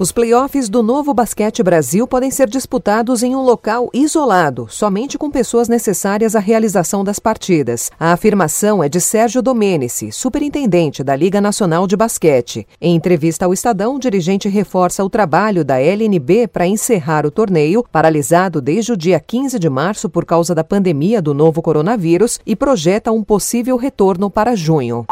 Os playoffs do Novo Basquete Brasil podem ser disputados em um local isolado, somente com pessoas necessárias à realização das partidas. A afirmação é de Sérgio Domenici, superintendente da Liga Nacional de Basquete. Em entrevista ao Estadão, o dirigente reforça o trabalho da LNB para encerrar o torneio, paralisado desde o dia 15 de março por causa da pandemia do novo coronavírus, e projeta um possível retorno para junho.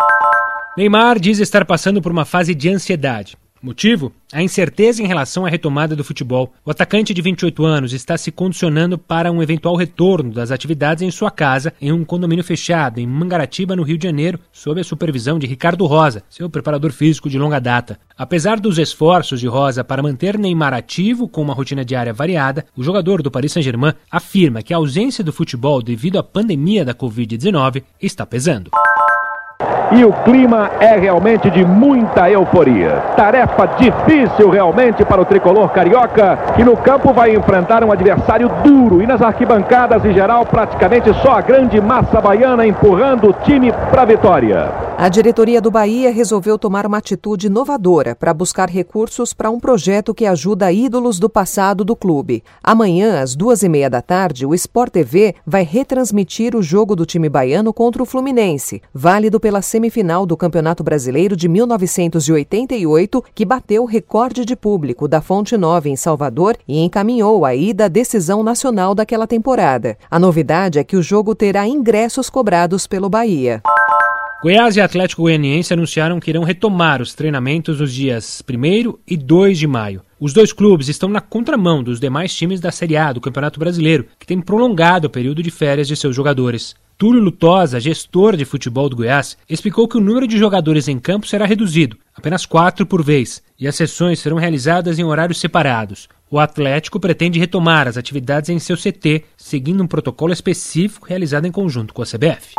Neymar diz estar passando por uma fase de ansiedade. Motivo? A incerteza em relação à retomada do futebol. O atacante de 28 anos está se condicionando para um eventual retorno das atividades em sua casa, em um condomínio fechado, em Mangaratiba, no Rio de Janeiro, sob a supervisão de Ricardo Rosa, seu preparador físico de longa data. Apesar dos esforços de Rosa para manter Neymar ativo com uma rotina diária variada, o jogador do Paris Saint-Germain afirma que a ausência do futebol devido à pandemia da Covid-19 está pesando e o clima é realmente de muita euforia. Tarefa difícil realmente para o tricolor carioca, que no campo vai enfrentar um adversário duro e nas arquibancadas em geral praticamente só a grande massa baiana empurrando o time para a vitória. A diretoria do Bahia resolveu tomar uma atitude inovadora para buscar recursos para um projeto que ajuda ídolos do passado do clube. Amanhã, às duas e meia da tarde, o Sport TV vai retransmitir o jogo do time baiano contra o Fluminense, válido pela semifinal do Campeonato Brasileiro de 1988, que bateu o recorde de público da Fonte Nova em Salvador e encaminhou a ida à decisão nacional daquela temporada. A novidade é que o jogo terá ingressos cobrados pelo Bahia. Goiás e Atlético Goianiense anunciaram que irão retomar os treinamentos nos dias 1 e 2 de maio. Os dois clubes estão na contramão dos demais times da Série A do Campeonato Brasileiro, que tem prolongado o período de férias de seus jogadores. Túlio Lutosa, gestor de futebol do Goiás, explicou que o número de jogadores em campo será reduzido, apenas quatro por vez, e as sessões serão realizadas em horários separados. O Atlético pretende retomar as atividades em seu CT, seguindo um protocolo específico realizado em conjunto com a CBF.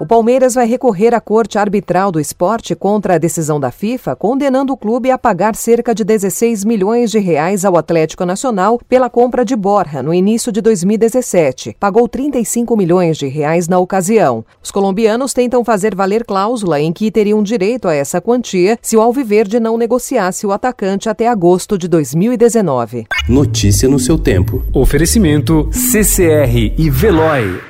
O Palmeiras vai recorrer à Corte Arbitral do Esporte contra a decisão da FIFA, condenando o clube a pagar cerca de 16 milhões de reais ao Atlético Nacional pela compra de Borja no início de 2017. Pagou 35 milhões de reais na ocasião. Os colombianos tentam fazer valer cláusula em que teriam direito a essa quantia se o Alviverde não negociasse o atacante até agosto de 2019. Notícia no seu tempo. Oferecimento CCR e Veloy.